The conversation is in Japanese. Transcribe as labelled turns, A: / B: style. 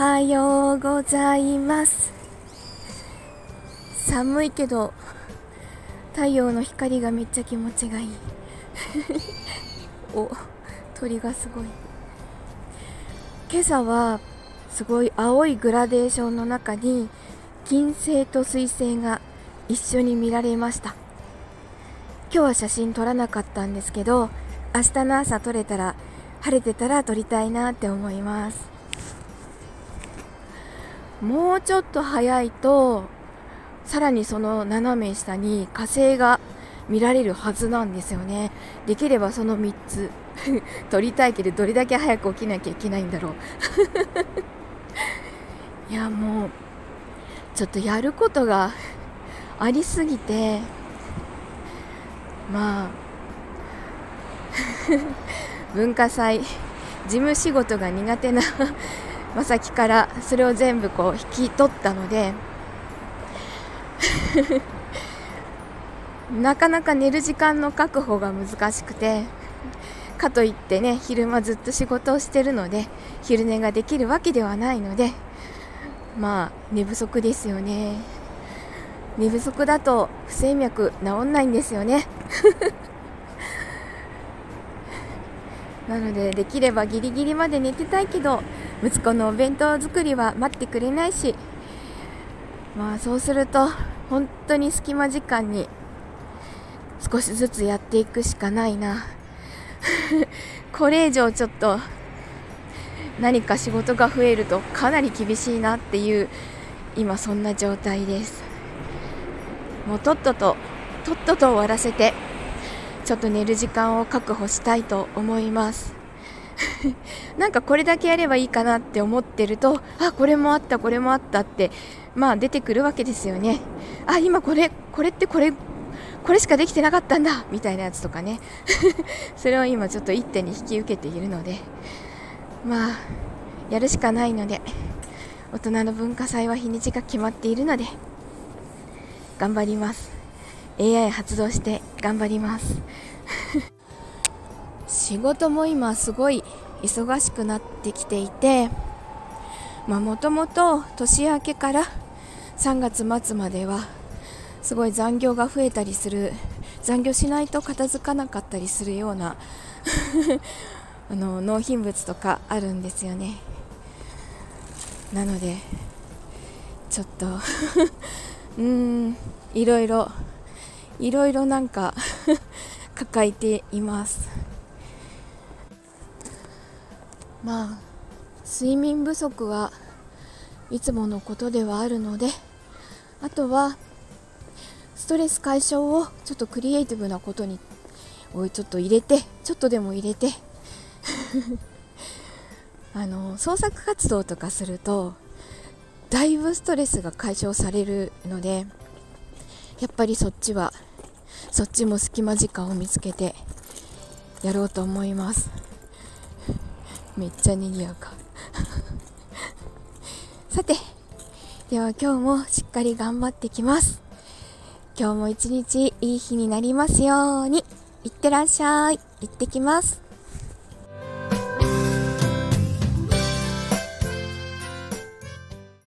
A: はようございます。寒いけど太陽の光がめっちゃ気持ちがいい。お鳥がすごい。今朝はすごい青いグラデーションの中に金星と水星が一緒に見られました。今日は写真撮らなかったんですけど明日の朝撮れたら晴れてたら撮りたいなって思います。もうちょっと早いとさらにその斜め下に火星が見られるはずなんですよね。できればその3つ。撮りたいけどどれだけ早く起きなきゃいけないんだろう。いやもうちょっとやることがありすぎてまあ 文化祭事務仕事が苦手なまさきからそれを全部こう引き取ったので なかなか寝る時間の確保が難しくてかといってね昼間ずっと仕事をしてるので昼寝ができるわけではないのでまあ寝不足ですよね。寝不足だと不整脈治んないんですよね。なのでできればギリギリまで寝てたいけど息子のお弁当作りは待ってくれないしまあそうすると本当に隙間時間に少しずつやっていくしかないな。これ以上ちょっと何か仕事が増えるとかなり厳しいなっていう今そんな状態です。もうとっとととっとと終わらせてちょっと寝る時間を確保したいと思います。なんかこれだけやればいいかなって思ってるとあこれもあったこれもあったってまあ出てくるわけですよね。あ今これこれってこれこれしかできてなかったんだみたいなやつとかね。それを今ちょっと一手に引き受けているのでまあやるしかないので大人の文化祭は日にちが決まっているので頑張ります。AI 発動して頑張ります。仕事も今すごい忙しくなってきていてもともと年明けから3月末まではすごい残業が増えたりする残業しないと片付かなかったりするような あの納品物とかあるんですよね。なのでちょっと うーんいろいろいろいろなんか 抱えています。まあ睡眠不足はいつものことではあるのであとはストレス解消をちょっとクリエイティブなことにをちょっと入れてちょっとでも入れて あの創作活動とかするとだいぶストレスが解消されるのでやっぱりそっちはそっちも隙間時間を見つけてやろうと思います。めっちゃ賑やか。さてでは今日もしっかり頑張ってきます。今日も一日いい日になりますように。いってらっしゃい。行ってきます。